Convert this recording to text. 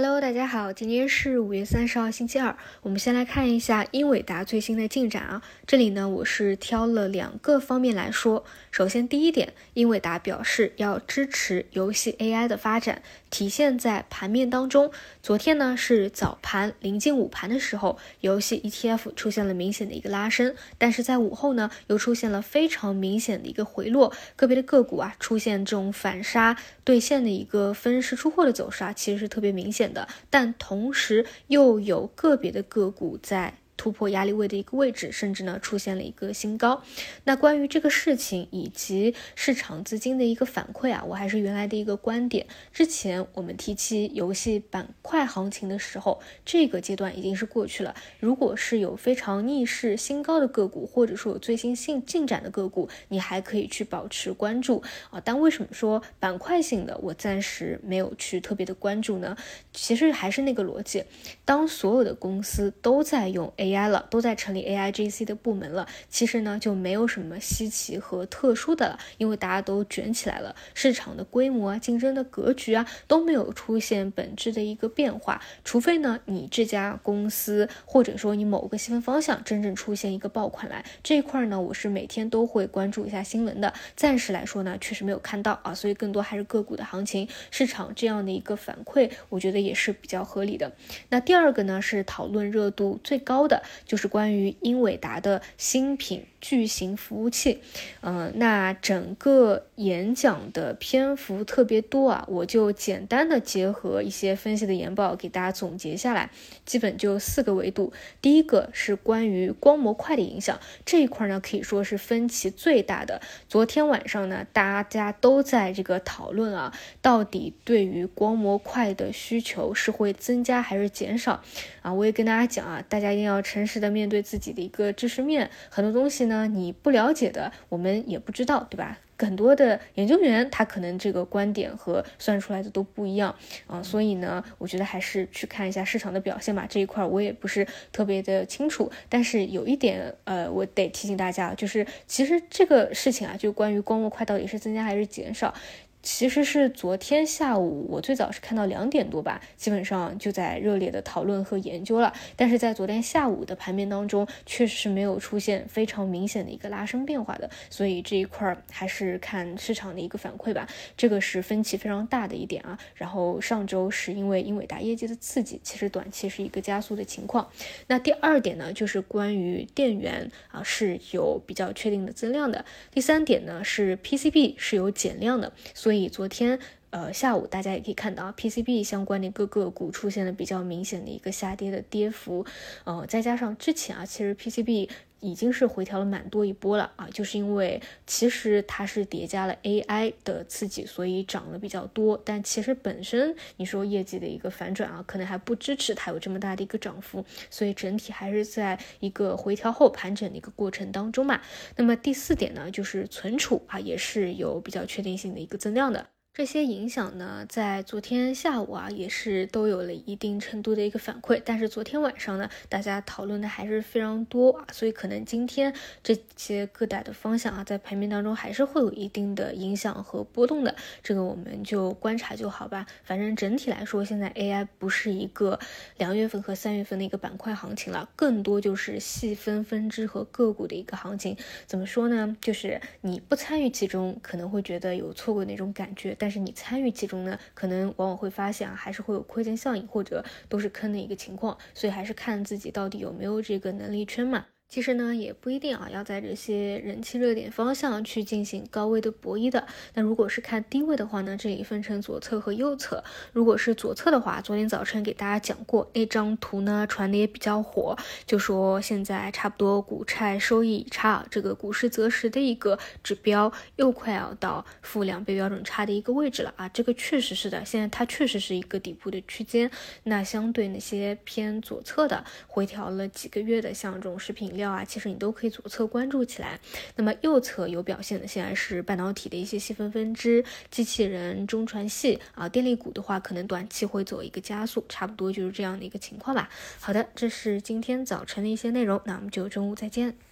Hello，大家好，今天是五月三十号，星期二。我们先来看一下英伟达最新的进展啊。这里呢，我是挑了两个方面来说。首先，第一点，英伟达表示要支持游戏 AI 的发展，体现在盘面当中。昨天呢是早盘临近午盘的时候，游戏 ETF 出现了明显的一个拉升，但是在午后呢又出现了非常明显的一个回落，个别的个股啊出现这种反杀兑现的一个分时出货的走势啊，其实是特别明显。的，但同时又有个别的个股在。突破压力位的一个位置，甚至呢出现了一个新高。那关于这个事情以及市场资金的一个反馈啊，我还是原来的一个观点。之前我们提起游戏板块行情的时候，这个阶段已经是过去了。如果是有非常逆势新高的个股，或者说有最新性进展的个股，你还可以去保持关注啊。但为什么说板块性的我暂时没有去特别的关注呢？其实还是那个逻辑，当所有的公司都在用 A。AI 了，都在成立 AIGC 的部门了。其实呢，就没有什么稀奇和特殊的了，因为大家都卷起来了，市场的规模啊、竞争的格局啊都没有出现本质的一个变化。除非呢，你这家公司或者说你某个细分方向真正出现一个爆款来，这一块呢，我是每天都会关注一下新闻的。暂时来说呢，确实没有看到啊，所以更多还是个股的行情，市场这样的一个反馈，我觉得也是比较合理的。那第二个呢，是讨论热度最高的。就是关于英伟达的新品。巨型服务器，嗯，那整个演讲的篇幅特别多啊，我就简单的结合一些分析的研报给大家总结下来，基本就四个维度。第一个是关于光模块的影响，这一块呢可以说是分歧最大的。昨天晚上呢，大家都在这个讨论啊，到底对于光模块的需求是会增加还是减少啊？我也跟大家讲啊，大家一定要诚实的面对自己的一个知识面，很多东西那你不了解的，我们也不知道，对吧？很多的研究员他可能这个观点和算出来的都不一样啊，所以呢，我觉得还是去看一下市场的表现吧。这一块我也不是特别的清楚，但是有一点呃，我得提醒大家，就是其实这个事情啊，就关于光模块到底是增加还是减少。其实是昨天下午，我最早是看到两点多吧，基本上就在热烈的讨论和研究了。但是在昨天下午的盘面当中，确实是没有出现非常明显的一个拉升变化的，所以这一块儿还是看市场的一个反馈吧。这个是分歧非常大的一点啊。然后上周是因为英伟达业绩的刺激，其实短期是一个加速的情况。那第二点呢，就是关于电源啊是有比较确定的增量的。第三点呢是 PCB 是有减量的。所以昨天，呃，下午大家也可以看到，PCB 相关的各个股出现了比较明显的一个下跌的跌幅，呃，再加上之前啊，其实 PCB 已经是回调了蛮多一波了啊，就是因为其实它是叠加了 AI 的刺激，所以涨了比较多，但其实本身你说业绩的一个反转啊，可能还不支持它有这么大的一个涨幅，所以整体还是在一个回调后盘整的一个过程当中嘛。那么第四点呢，就是存储啊，也是有比较确定性的一个增量的。这些影响呢，在昨天下午啊，也是都有了一定程度的一个反馈。但是昨天晚上呢，大家讨论的还是非常多啊，所以可能今天这些个股的方向啊，在盘面当中还是会有一定的影响和波动的。这个我们就观察就好吧。反正整体来说，现在 AI 不是一个两月份和三月份的一个板块行情了，更多就是细分分支和个股的一个行情。怎么说呢？就是你不参与其中，可能会觉得有错过那种感觉，但但是你参与其中呢，可能往往会发现啊，还是会有亏钱效应，或者都是坑的一个情况，所以还是看自己到底有没有这个能力圈嘛。其实呢，也不一定啊，要在这些人气热点方向去进行高位的博弈的。那如果是看低位的话呢，这里分成左侧和右侧。如果是左侧的话，昨天早晨给大家讲过那张图呢，传的也比较火，就说现在差不多股债收益差，这个股市择时的一个指标又快要到负两倍标准差的一个位置了啊。这个确实是的，现在它确实是一个底部的区间。那相对那些偏左侧的回调了几个月的，像这种食品。料啊，其实你都可以左侧关注起来。那么右侧有表现的，现在是半导体的一些细分分支、机器人、中船系啊，电力股的话，可能短期会走一个加速，差不多就是这样的一个情况吧。好的，这是今天早晨的一些内容，那我们就中午再见。